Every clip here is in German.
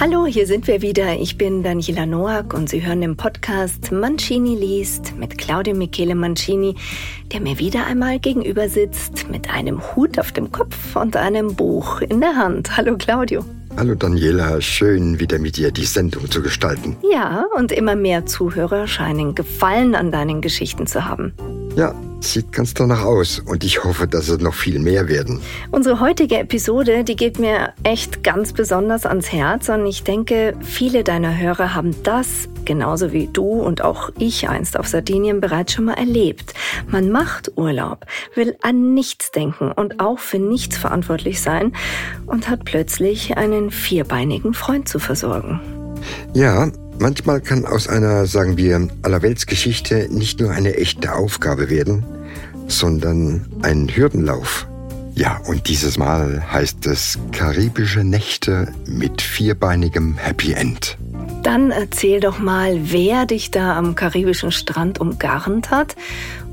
Hallo, hier sind wir wieder. Ich bin Daniela Noack und Sie hören den Podcast Mancini liest mit Claudio Michele Mancini, der mir wieder einmal gegenüber sitzt mit einem Hut auf dem Kopf und einem Buch in der Hand. Hallo Claudio. Hallo Daniela, schön wieder mit dir die Sendung zu gestalten. Ja, und immer mehr Zuhörer scheinen Gefallen an deinen Geschichten zu haben. Ja, sieht ganz danach aus und ich hoffe, dass es noch viel mehr werden. Unsere heutige Episode, die geht mir echt ganz besonders ans Herz und ich denke, viele deiner Hörer haben das, genauso wie du und auch ich einst auf Sardinien bereits schon mal erlebt. Man macht Urlaub, will an nichts denken und auch für nichts verantwortlich sein und hat plötzlich einen vierbeinigen Freund zu versorgen. Ja, Manchmal kann aus einer, sagen wir, Allerweltsgeschichte nicht nur eine echte Aufgabe werden, sondern ein Hürdenlauf. Ja, und dieses Mal heißt es Karibische Nächte mit vierbeinigem Happy End. Dann erzähl doch mal, wer dich da am karibischen Strand umgarnt hat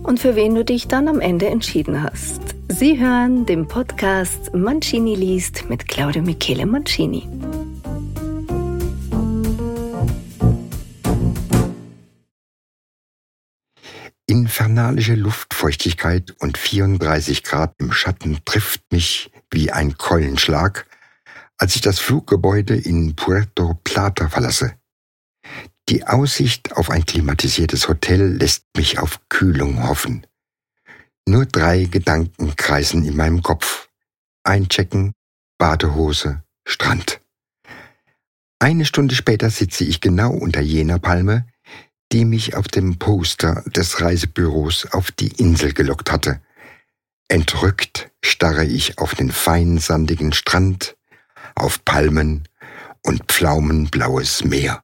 und für wen du dich dann am Ende entschieden hast. Sie hören den Podcast Mancini liest mit Claudio Michele Mancini. Infernalische Luftfeuchtigkeit und 34 Grad im Schatten trifft mich wie ein Keulenschlag, als ich das Fluggebäude in Puerto Plata verlasse. Die Aussicht auf ein klimatisiertes Hotel lässt mich auf Kühlung hoffen. Nur drei Gedanken kreisen in meinem Kopf. Einchecken, Badehose, Strand. Eine Stunde später sitze ich genau unter jener Palme, die mich auf dem Poster des Reisebüros auf die Insel gelockt hatte. Entrückt starre ich auf den fein sandigen Strand, auf Palmen und pflaumenblaues Meer.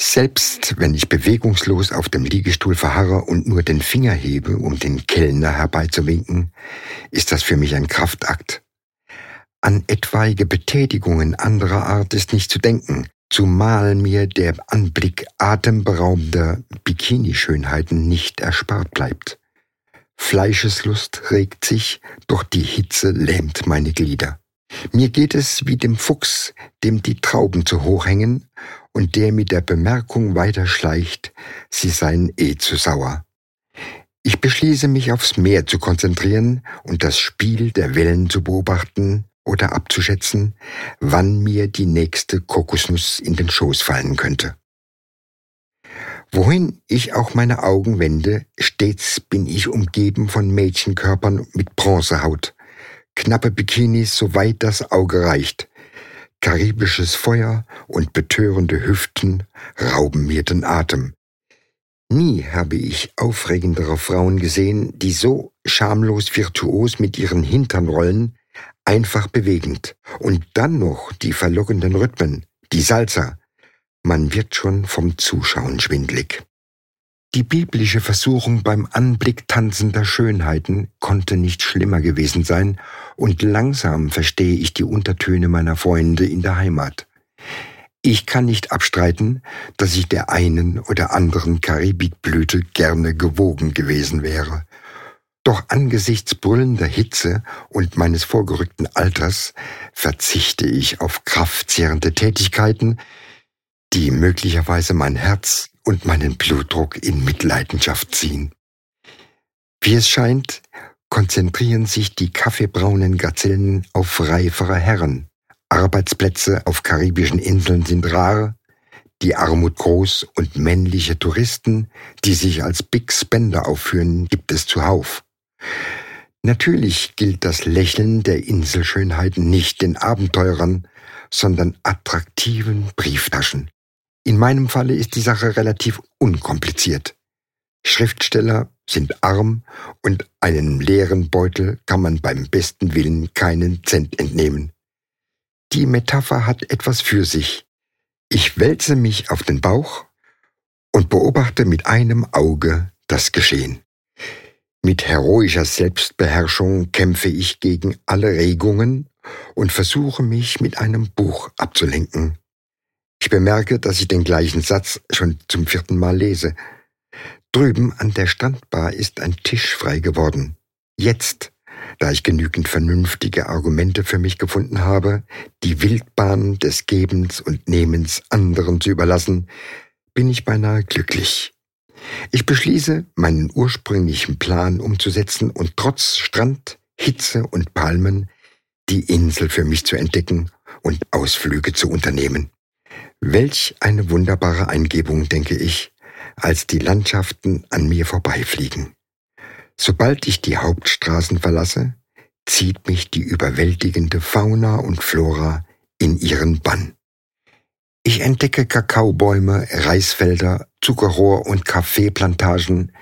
Selbst wenn ich bewegungslos auf dem Liegestuhl verharre und nur den Finger hebe, um den Kellner herbeizuwinken, ist das für mich ein Kraftakt. An etwaige Betätigungen anderer Art ist nicht zu denken, zumal mir der Anblick atemberaubender Bikini-Schönheiten nicht erspart bleibt. Fleischeslust regt sich, doch die Hitze lähmt meine Glieder. Mir geht es wie dem Fuchs, dem die Trauben zu hoch hängen und der mit der Bemerkung weiterschleicht, sie seien eh zu sauer. Ich beschließe mich aufs Meer zu konzentrieren und das Spiel der Wellen zu beobachten, oder abzuschätzen, wann mir die nächste Kokosnuss in den Schoß fallen könnte. Wohin ich auch meine Augen wende, stets bin ich umgeben von Mädchenkörpern mit Bronzehaut, knappe Bikinis, soweit das Auge reicht. Karibisches Feuer und betörende Hüften rauben mir den Atem. Nie habe ich aufregendere Frauen gesehen, die so schamlos virtuos mit ihren Hintern rollen, einfach bewegend. Und dann noch die verlockenden Rhythmen, die Salsa. Man wird schon vom Zuschauen schwindlig. Die biblische Versuchung beim Anblick tanzender Schönheiten konnte nicht schlimmer gewesen sein, und langsam verstehe ich die Untertöne meiner Freunde in der Heimat. Ich kann nicht abstreiten, dass ich der einen oder anderen Karibikblüte gerne gewogen gewesen wäre. Doch angesichts brüllender Hitze und meines vorgerückten Alters verzichte ich auf kraftzehrende Tätigkeiten, die möglicherweise mein Herz und meinen Blutdruck in Mitleidenschaft ziehen. Wie es scheint, konzentrieren sich die kaffeebraunen Gazellen auf reifere Herren. Arbeitsplätze auf karibischen Inseln sind rar, die Armut groß und männliche Touristen, die sich als Big Spender aufführen, gibt es zuhauf. Natürlich gilt das Lächeln der Inselschönheit nicht den Abenteurern, sondern attraktiven Brieftaschen. In meinem Falle ist die Sache relativ unkompliziert. Schriftsteller sind arm und einem leeren Beutel kann man beim besten Willen keinen Cent entnehmen. Die Metapher hat etwas für sich. Ich wälze mich auf den Bauch und beobachte mit einem Auge das Geschehen. Mit heroischer Selbstbeherrschung kämpfe ich gegen alle Regungen und versuche mich mit einem Buch abzulenken. Ich bemerke, dass ich den gleichen Satz schon zum vierten Mal lese. Drüben an der Strandbar ist ein Tisch frei geworden. Jetzt, da ich genügend vernünftige Argumente für mich gefunden habe, die Wildbahn des Gebens und Nehmens anderen zu überlassen, bin ich beinahe glücklich. Ich beschließe, meinen ursprünglichen Plan umzusetzen und trotz Strand, Hitze und Palmen die Insel für mich zu entdecken und Ausflüge zu unternehmen. Welch eine wunderbare Eingebung, denke ich, als die Landschaften an mir vorbeifliegen. Sobald ich die Hauptstraßen verlasse, zieht mich die überwältigende Fauna und Flora in ihren Bann. Ich entdecke Kakaobäume, Reisfelder, Zuckerrohr und Kaffeeplantagen.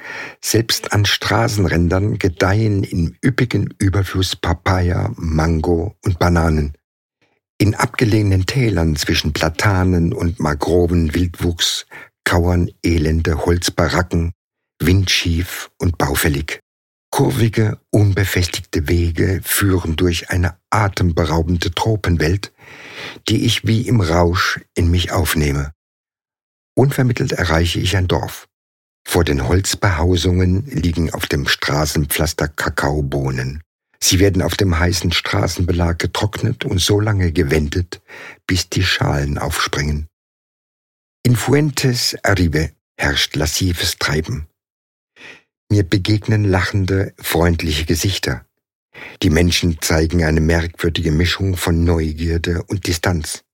Selbst an Straßenrändern gedeihen im üppigen Überfluss Papaya, Mango und Bananen. In abgelegenen Tälern zwischen Platanen und Magroven Wildwuchs kauern elende Holzbaracken, windschief und baufällig. Kurvige, unbefestigte Wege führen durch eine atemberaubende Tropenwelt, die ich wie im Rausch in mich aufnehme. Unvermittelt erreiche ich ein Dorf. Vor den Holzbehausungen liegen auf dem Straßenpflaster Kakaobohnen. Sie werden auf dem heißen Straßenbelag getrocknet und so lange gewendet, bis die Schalen aufspringen. In Fuentes Arribe herrscht lassives Treiben. Mir begegnen lachende, freundliche Gesichter. Die Menschen zeigen eine merkwürdige Mischung von Neugierde und Distanz.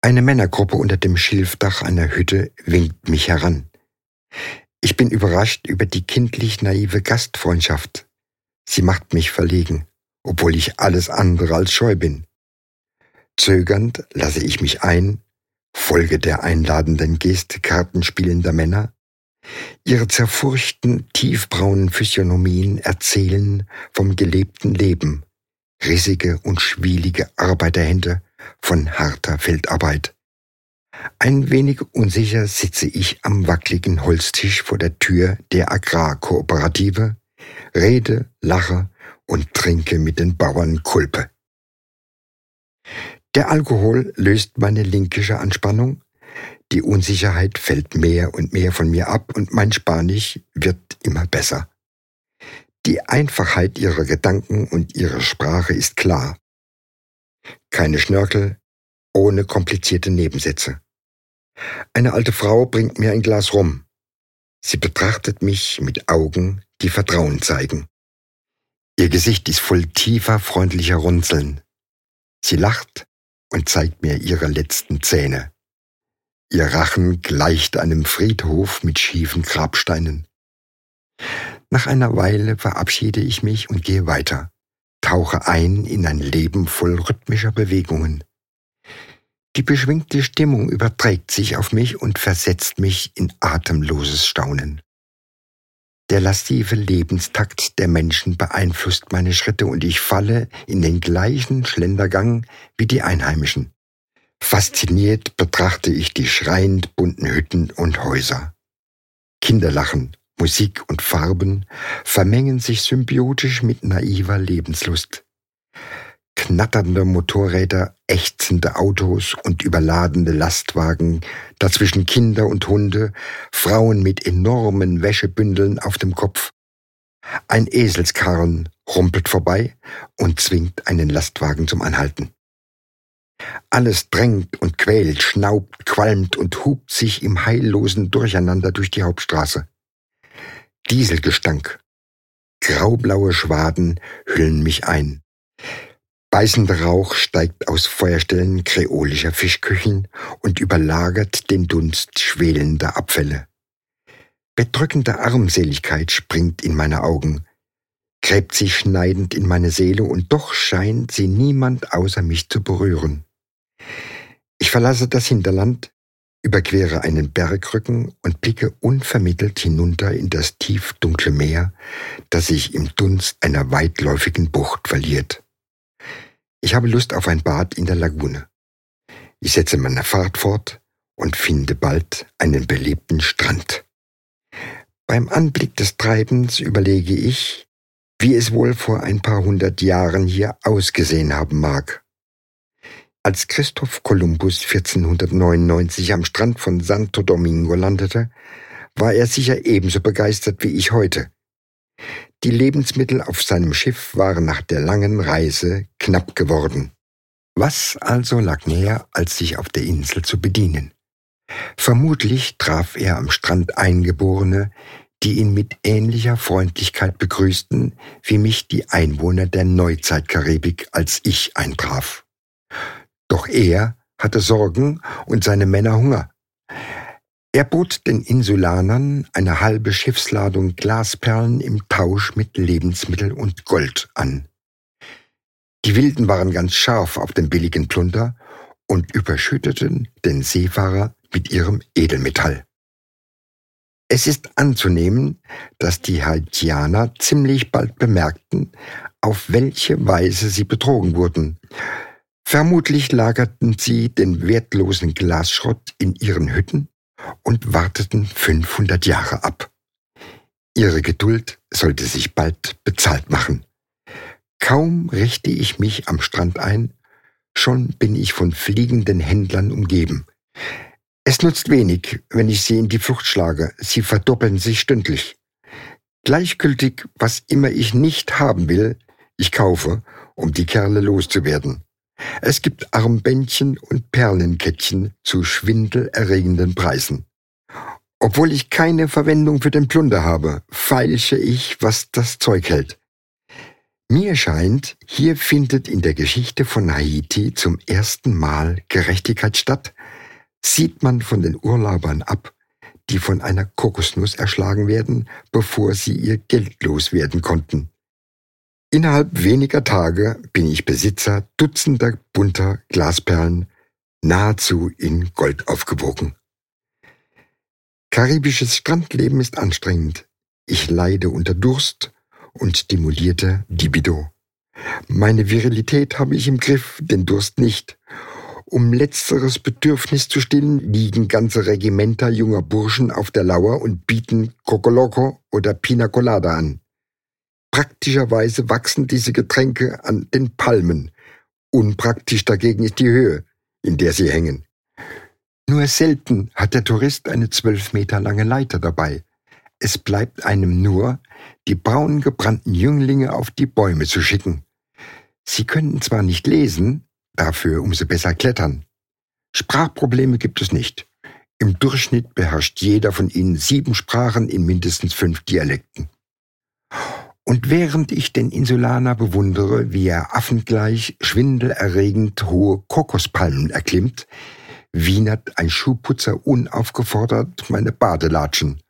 Eine Männergruppe unter dem Schilfdach einer Hütte winkt mich heran. Ich bin überrascht über die kindlich naive Gastfreundschaft. Sie macht mich verlegen, obwohl ich alles andere als scheu bin. Zögernd lasse ich mich ein, folge der einladenden Geste kartenspielender Männer Ihre zerfurchten, tiefbraunen Physiognomien erzählen vom gelebten Leben, rissige und schwielige Arbeiterhände von harter Feldarbeit. Ein wenig unsicher sitze ich am wackligen Holztisch vor der Tür der Agrarkooperative, rede, lache und trinke mit den Bauern Kulpe. Der Alkohol löst meine linkische Anspannung, die Unsicherheit fällt mehr und mehr von mir ab und mein Spanisch wird immer besser. Die Einfachheit ihrer Gedanken und ihrer Sprache ist klar. Keine Schnörkel, ohne komplizierte Nebensätze. Eine alte Frau bringt mir ein Glas rum. Sie betrachtet mich mit Augen, die Vertrauen zeigen. Ihr Gesicht ist voll tiefer, freundlicher Runzeln. Sie lacht und zeigt mir ihre letzten Zähne. Ihr Rachen gleicht einem Friedhof mit schiefen Grabsteinen. Nach einer Weile verabschiede ich mich und gehe weiter, tauche ein in ein Leben voll rhythmischer Bewegungen. Die beschwingte Stimmung überträgt sich auf mich und versetzt mich in atemloses Staunen. Der lastive Lebenstakt der Menschen beeinflusst meine Schritte und ich falle in den gleichen Schlendergang wie die Einheimischen. Fasziniert betrachte ich die schreiend bunten Hütten und Häuser. Kinderlachen, Musik und Farben vermengen sich symbiotisch mit naiver Lebenslust. Knatternde Motorräder, ächzende Autos und überladene Lastwagen, dazwischen Kinder und Hunde, Frauen mit enormen Wäschebündeln auf dem Kopf. Ein Eselskarren rumpelt vorbei und zwingt einen Lastwagen zum Anhalten. Alles drängt und quält, schnaubt, qualmt und hupt sich im heillosen Durcheinander durch die Hauptstraße. Dieselgestank. Graublaue Schwaden hüllen mich ein. Beißender Rauch steigt aus Feuerstellen kreolischer Fischküchen und überlagert den Dunst schwelender Abfälle. Bedrückende Armseligkeit springt in meine Augen, gräbt sich schneidend in meine Seele und doch scheint sie niemand außer mich zu berühren. Ich verlasse das Hinterland, überquere einen Bergrücken und blicke unvermittelt hinunter in das tiefdunkle Meer, das sich im Dunst einer weitläufigen Bucht verliert. Ich habe Lust auf ein Bad in der Lagune. Ich setze meine Fahrt fort und finde bald einen belebten Strand. Beim Anblick des Treibens überlege ich, wie es wohl vor ein paar hundert Jahren hier ausgesehen haben mag. Als Christoph Kolumbus 1499 am Strand von Santo Domingo landete, war er sicher ebenso begeistert wie ich heute. Die Lebensmittel auf seinem Schiff waren nach der langen Reise knapp geworden. Was also lag näher, als sich auf der Insel zu bedienen? Vermutlich traf er am Strand Eingeborene, die ihn mit ähnlicher Freundlichkeit begrüßten, wie mich die Einwohner der Neuzeitkaribik als ich eintraf. Doch er hatte Sorgen und seine Männer Hunger. Er bot den Insulanern eine halbe Schiffsladung Glasperlen im Tausch mit Lebensmittel und Gold an. Die Wilden waren ganz scharf auf den billigen Plunder und überschütteten den Seefahrer mit ihrem Edelmetall. Es ist anzunehmen, dass die Haitianer ziemlich bald bemerkten, auf welche Weise sie betrogen wurden. Vermutlich lagerten sie den wertlosen Glasschrott in ihren Hütten und warteten 500 Jahre ab. Ihre Geduld sollte sich bald bezahlt machen. Kaum richte ich mich am Strand ein, schon bin ich von fliegenden Händlern umgeben. Es nutzt wenig, wenn ich sie in die Flucht schlage, sie verdoppeln sich stündlich. Gleichgültig, was immer ich nicht haben will, ich kaufe, um die Kerle loszuwerden. Es gibt Armbändchen und Perlenkettchen zu schwindelerregenden Preisen. Obwohl ich keine Verwendung für den Plunder habe, feilsche ich, was das Zeug hält. Mir scheint, hier findet in der Geschichte von Haiti zum ersten Mal Gerechtigkeit statt, sieht man von den Urlaubern ab, die von einer Kokosnuss erschlagen werden, bevor sie ihr Geld loswerden konnten. Innerhalb weniger Tage bin ich Besitzer dutzender bunter Glasperlen, nahezu in Gold aufgewogen. Karibisches Strandleben ist anstrengend. Ich leide unter Durst und stimulierte Libido. Meine Virilität habe ich im Griff, den Durst nicht. Um letzteres Bedürfnis zu stillen, liegen ganze Regimenter junger Burschen auf der Lauer und bieten Cocoloco oder Pina Colada an. Praktischerweise wachsen diese Getränke an den Palmen. Unpraktisch dagegen ist die Höhe, in der sie hängen. Nur selten hat der Tourist eine zwölf Meter lange Leiter dabei. Es bleibt einem nur, die braun gebrannten Jünglinge auf die Bäume zu schicken. Sie können zwar nicht lesen, dafür umso besser klettern. Sprachprobleme gibt es nicht. Im Durchschnitt beherrscht jeder von ihnen sieben Sprachen in mindestens fünf Dialekten. Und während ich den Insulaner bewundere, wie er affengleich schwindelerregend hohe Kokospalmen erklimmt, wienert ein Schuhputzer unaufgefordert meine Badelatschen.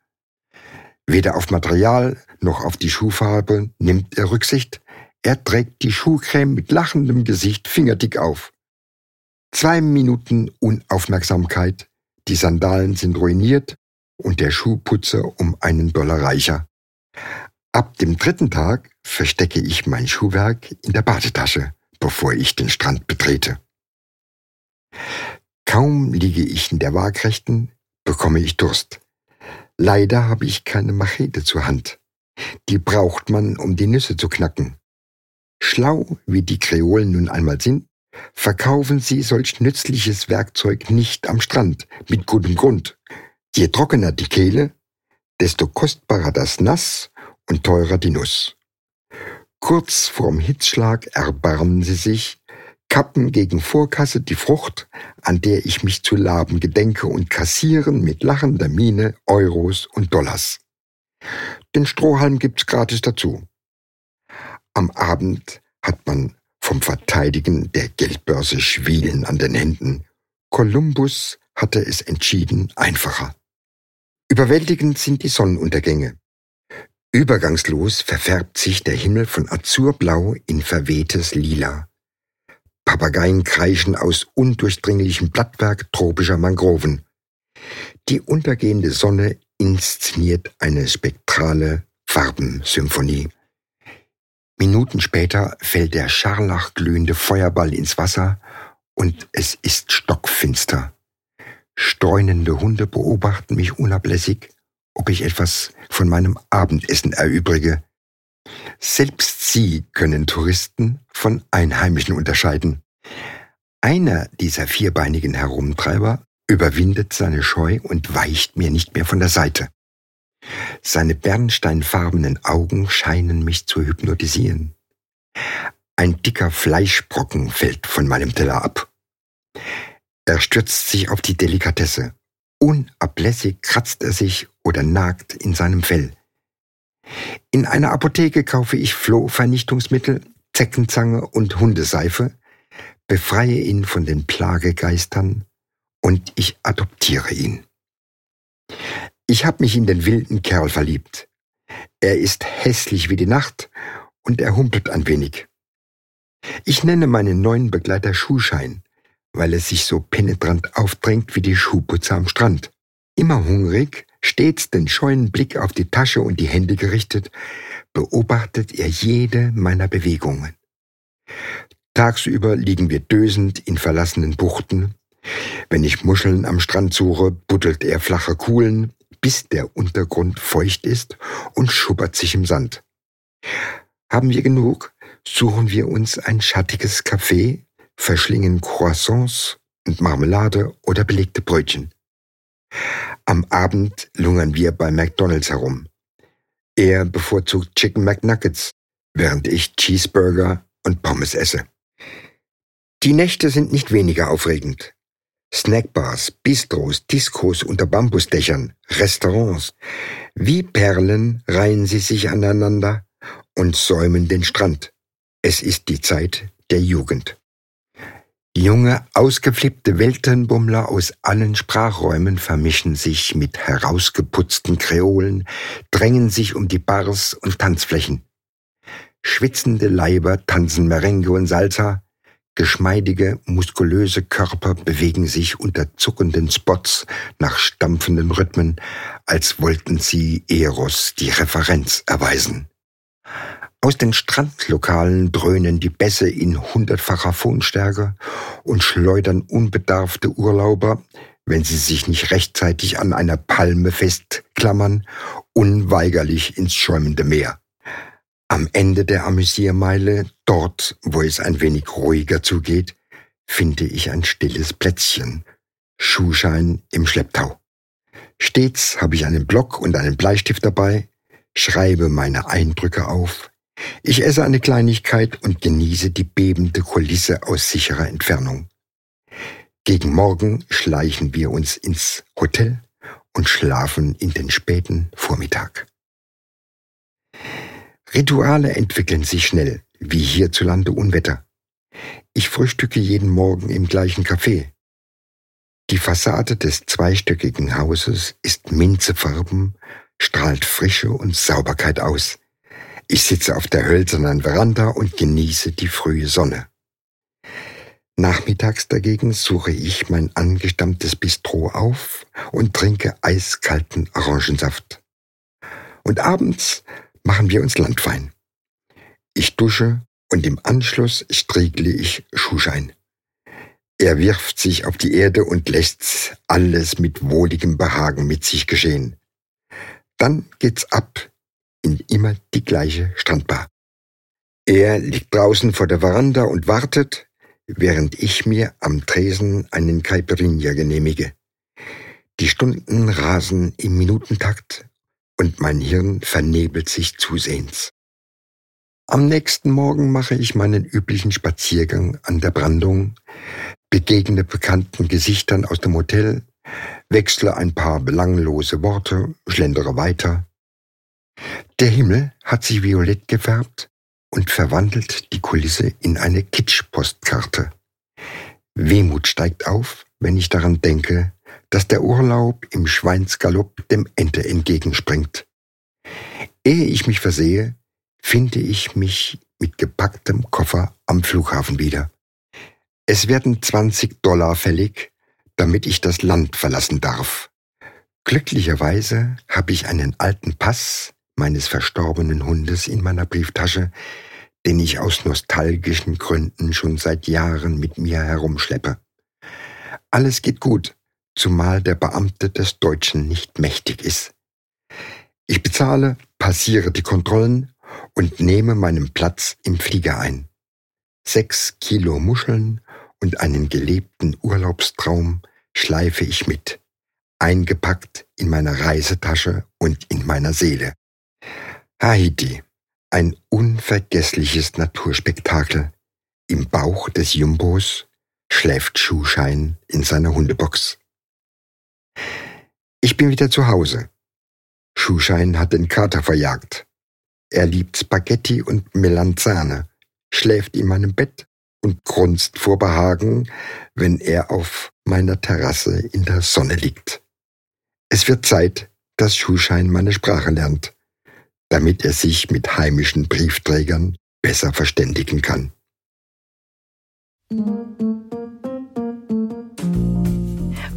Weder auf Material noch auf die Schuhfarbe nimmt er Rücksicht, er trägt die Schuhcreme mit lachendem Gesicht fingerdick auf. Zwei Minuten Unaufmerksamkeit, die Sandalen sind ruiniert und der Schuhputzer um einen Dollar reicher. Ab dem dritten Tag verstecke ich mein Schuhwerk in der Badetasche, bevor ich den Strand betrete. Kaum liege ich in der Waagrechten, bekomme ich Durst. Leider habe ich keine Machete zur Hand. Die braucht man, um die Nüsse zu knacken. Schlau, wie die Kreolen nun einmal sind, verkaufen sie solch nützliches Werkzeug nicht am Strand, mit gutem Grund. Je trockener die Kehle, desto kostbarer das Nass und teurer die Nuss. Kurz vorm Hitzschlag erbarmen sie sich, kappen gegen Vorkasse die Frucht, an der ich mich zu laben gedenke und kassieren mit lachender Miene Euros und Dollars. Den Strohhalm gibt's gratis dazu. Am Abend hat man vom Verteidigen der Geldbörse Schwielen an den Händen. Kolumbus hatte es entschieden einfacher. Überwältigend sind die Sonnenuntergänge. Übergangslos verfärbt sich der Himmel von azurblau in verwehtes Lila. Papageien kreischen aus undurchdringlichem Blattwerk tropischer Mangroven. Die untergehende Sonne inszeniert eine spektrale Farbensymphonie. Minuten später fällt der scharlachglühende Feuerball ins Wasser und es ist stockfinster. Streunende Hunde beobachten mich unablässig ob ich etwas von meinem Abendessen erübrige. Selbst sie können Touristen von Einheimischen unterscheiden. Einer dieser vierbeinigen Herumtreiber überwindet seine Scheu und weicht mir nicht mehr von der Seite. Seine bernsteinfarbenen Augen scheinen mich zu hypnotisieren. Ein dicker Fleischbrocken fällt von meinem Teller ab. Er stürzt sich auf die Delikatesse. Unablässig kratzt er sich oder nagt in seinem Fell. In einer Apotheke kaufe ich Flohvernichtungsmittel, Zeckenzange und Hundeseife, befreie ihn von den Plagegeistern und ich adoptiere ihn. Ich habe mich in den wilden Kerl verliebt. Er ist hässlich wie die Nacht und er humpelt ein wenig. Ich nenne meinen neuen Begleiter Schuhschein, weil er sich so penetrant aufdrängt wie die Schuhputzer am Strand. Immer hungrig, stets den scheuen Blick auf die Tasche und die Hände gerichtet, beobachtet er jede meiner Bewegungen. Tagsüber liegen wir dösend in verlassenen Buchten. Wenn ich Muscheln am Strand suche, buddelt er flache Kuhlen, bis der Untergrund feucht ist und schubbert sich im Sand. Haben wir genug, suchen wir uns ein schattiges Café, verschlingen Croissants und Marmelade oder belegte Brötchen. Am Abend lungern wir bei McDonald's herum. Er bevorzugt Chicken McNuggets, während ich Cheeseburger und Pommes esse. Die Nächte sind nicht weniger aufregend. Snackbars, Bistros, Diskos unter Bambusdächern, Restaurants. Wie Perlen reihen sie sich aneinander und säumen den Strand. Es ist die Zeit der Jugend. Junge, ausgeflippte Weltenbummler aus allen Sprachräumen vermischen sich mit herausgeputzten Kreolen, drängen sich um die Bars und Tanzflächen. Schwitzende Leiber tanzen Merengue und Salsa, Geschmeidige, muskulöse Körper bewegen sich unter zuckenden Spots nach stampfenden Rhythmen, als wollten sie Eros die Referenz erweisen. Aus den Strandlokalen dröhnen die Bässe in hundertfacher Phonstärke und schleudern unbedarfte Urlauber, wenn sie sich nicht rechtzeitig an einer Palme festklammern, unweigerlich ins schäumende Meer. Am Ende der Amüsiermeile, dort, wo es ein wenig ruhiger zugeht, finde ich ein stilles Plätzchen. Schuhschein im Schlepptau. Stets habe ich einen Block und einen Bleistift dabei, schreibe meine Eindrücke auf. Ich esse eine Kleinigkeit und genieße die bebende Kulisse aus sicherer Entfernung. Gegen Morgen schleichen wir uns ins Hotel und schlafen in den späten Vormittag. Rituale entwickeln sich schnell, wie hierzulande Unwetter. Ich frühstücke jeden Morgen im gleichen Café. Die Fassade des zweistöckigen Hauses ist minzefarben, strahlt Frische und Sauberkeit aus. Ich sitze auf der hölzernen Veranda und genieße die frühe Sonne. Nachmittags dagegen suche ich mein angestammtes Bistro auf und trinke eiskalten Orangensaft. Und abends machen wir uns Landwein. Ich dusche und im Anschluss striegle ich Schuhschein. Er wirft sich auf die Erde und lässt alles mit wohligem Behagen mit sich geschehen. Dann geht's ab in immer die gleiche Strandbar. Er liegt draußen vor der Veranda und wartet, während ich mir am Tresen einen Caipirinha genehmige. Die Stunden rasen im Minutentakt und mein Hirn vernebelt sich zusehends. Am nächsten Morgen mache ich meinen üblichen Spaziergang an der Brandung, begegne bekannten Gesichtern aus dem Hotel, wechsle ein paar belanglose Worte, schlendere weiter. Der Himmel hat sich violett gefärbt und verwandelt die Kulisse in eine Kitsch-Postkarte. Wehmut steigt auf, wenn ich daran denke, dass der Urlaub im Schweinsgalopp dem Ente entgegenspringt. Ehe ich mich versehe, finde ich mich mit gepacktem Koffer am Flughafen wieder. Es werden 20 Dollar fällig, damit ich das Land verlassen darf. Glücklicherweise habe ich einen alten Pass meines verstorbenen Hundes in meiner Brieftasche, den ich aus nostalgischen Gründen schon seit Jahren mit mir herumschleppe. Alles geht gut, zumal der Beamte des Deutschen nicht mächtig ist. Ich bezahle, passiere die Kontrollen und nehme meinen Platz im Flieger ein. Sechs Kilo Muscheln und einen gelebten Urlaubstraum schleife ich mit. eingepackt in meiner Reisetasche und in meiner Seele. Haiti, ein unvergessliches Naturspektakel. Im Bauch des Jumbos schläft Schuhschein in seiner Hundebox. Ich bin wieder zu Hause. Schuhschein hat den Kater verjagt. Er liebt Spaghetti und Melanzane, schläft in meinem Bett und grunzt vor Behagen, wenn er auf meiner Terrasse in der Sonne liegt. Es wird Zeit, dass Schuhschein meine Sprache lernt, damit er sich mit heimischen Briefträgern besser verständigen kann.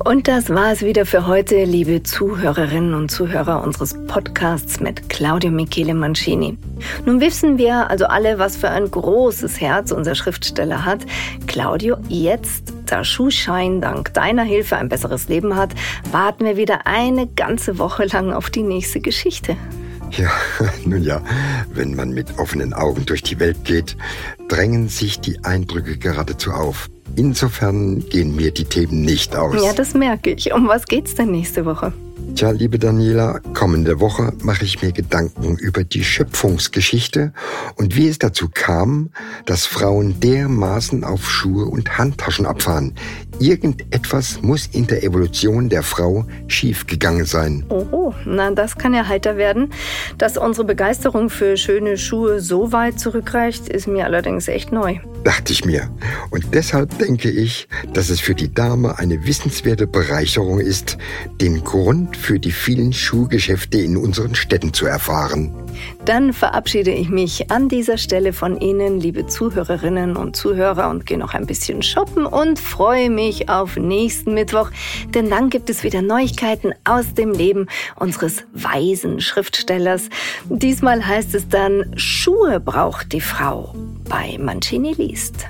Und das war es wieder für heute, liebe Zuhörerinnen und Zuhörer unseres Podcasts mit Claudio Michele Mancini. Nun wissen wir also alle, was für ein großes Herz unser Schriftsteller hat. Claudio, jetzt, da Schuhschein dank deiner Hilfe ein besseres Leben hat, warten wir wieder eine ganze Woche lang auf die nächste Geschichte. Ja, nun ja, wenn man mit offenen Augen durch die Welt geht, drängen sich die Eindrücke geradezu auf. Insofern gehen mir die Themen nicht aus. Ja, das merke ich. Um was geht's denn nächste Woche? Tja, liebe Daniela, kommende Woche mache ich mir Gedanken über die Schöpfungsgeschichte und wie es dazu kam, dass Frauen dermaßen auf Schuhe und Handtaschen abfahren. Irgendetwas muss in der Evolution der Frau schiefgegangen sein. Oh, na, das kann ja heiter werden. Dass unsere Begeisterung für schöne Schuhe so weit zurückreicht, ist mir allerdings echt neu. Dachte ich mir. Und deshalb denke ich, dass es für die Dame eine wissenswerte Bereicherung ist, den Grund für die vielen Schuhgeschäfte in unseren Städten zu erfahren. Dann verabschiede ich mich an dieser Stelle von Ihnen, liebe Zuhörerinnen und Zuhörer, und gehe noch ein bisschen shoppen und freue mich auf nächsten Mittwoch, denn dann gibt es wieder Neuigkeiten aus dem Leben unseres weisen Schriftstellers. Diesmal heißt es dann, Schuhe braucht die Frau bei Mancini liest.